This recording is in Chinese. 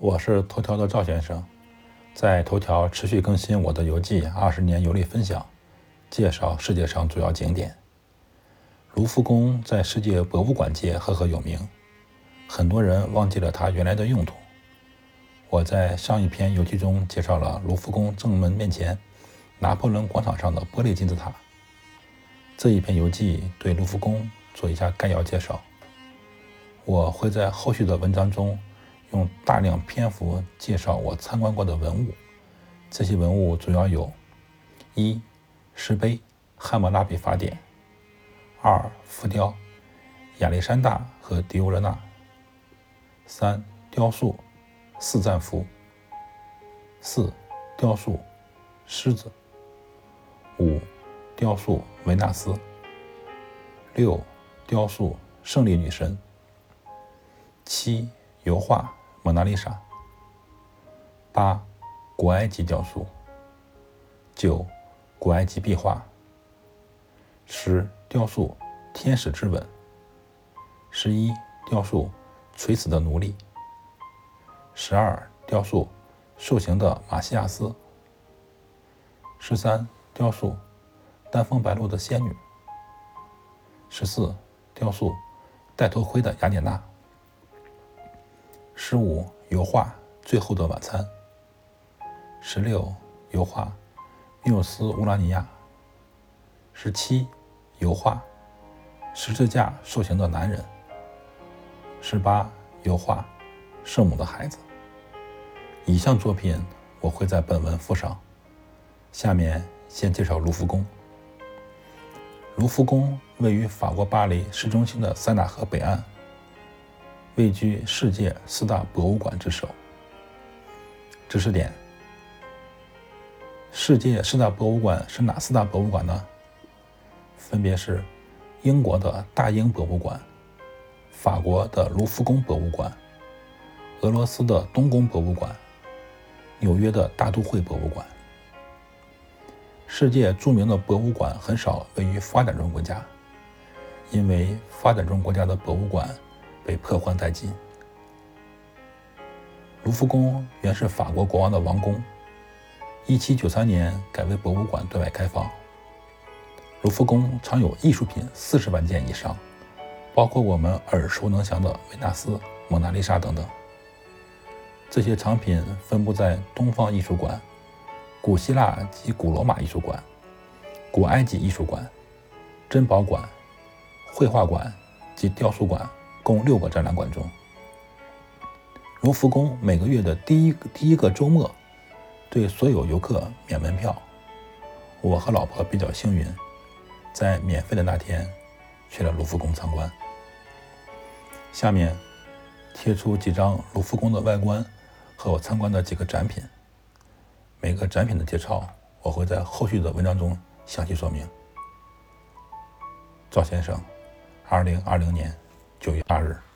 我是头条的赵先生，在头条持续更新我的游记二十年游历分享，介绍世界上主要景点。卢浮宫在世界博物馆界赫赫有名，很多人忘记了它原来的用途。我在上一篇游记中介绍了卢浮宫正门面前拿破仑广场上的玻璃金字塔。这一篇游记对卢浮宫做一下概要介绍。我会在后续的文章中。用大量篇幅介绍我参观过的文物，这些文物主要有：一、石碑《汉谟拉比法典》；二、浮雕亚历山大和狄欧勒纳；三、雕塑四战俘；四、雕塑狮子；五、雕塑维纳斯；六、雕塑胜利女神；七、油画。蒙娜丽莎。八，古埃及雕塑。九，古埃及壁画。十，雕塑天使之吻。十一，雕塑垂死的奴隶。十二，雕塑受刑的马西亚斯。十三，雕塑丹枫白露的仙女。十四，雕塑戴头盔的雅典娜。十五油画《最后的晚餐》。十六油画缪斯乌拉尼亚。十七油画十字架受刑的男人。十八油画圣母的孩子。以上作品我会在本文附上。下面先介绍卢浮宫。卢浮宫位于法国巴黎市中心的塞纳河北岸。位居世界四大博物馆之首。知识点：世界四大博物馆是哪四大博物馆呢？分别是英国的大英博物馆、法国的卢浮宫博物馆、俄罗斯的东宫博物馆、纽约的大都会博物馆。世界著名的博物馆很少位于发展中国家，因为发展中国家的博物馆。被破坏殆尽。卢浮宫原是法国国王的王宫，1793年改为博物馆对外开放。卢浮宫藏有艺术品四十万件以上，包括我们耳熟能详的维纳斯、蒙娜丽莎等等。这些藏品分布在东方艺术馆、古希腊及古罗马艺术馆、古埃及艺术馆、珍宝馆、绘画馆及雕塑馆。共六个展览馆中，卢浮宫每个月的第一第一个周末对所有游客免门票。我和老婆比较幸运，在免费的那天去了卢浮宫参观。下面贴出几张卢浮宫的外观和我参观的几个展品。每个展品的介绍我会在后续的文章中详细说明。赵先生，二零二零年。九月二日。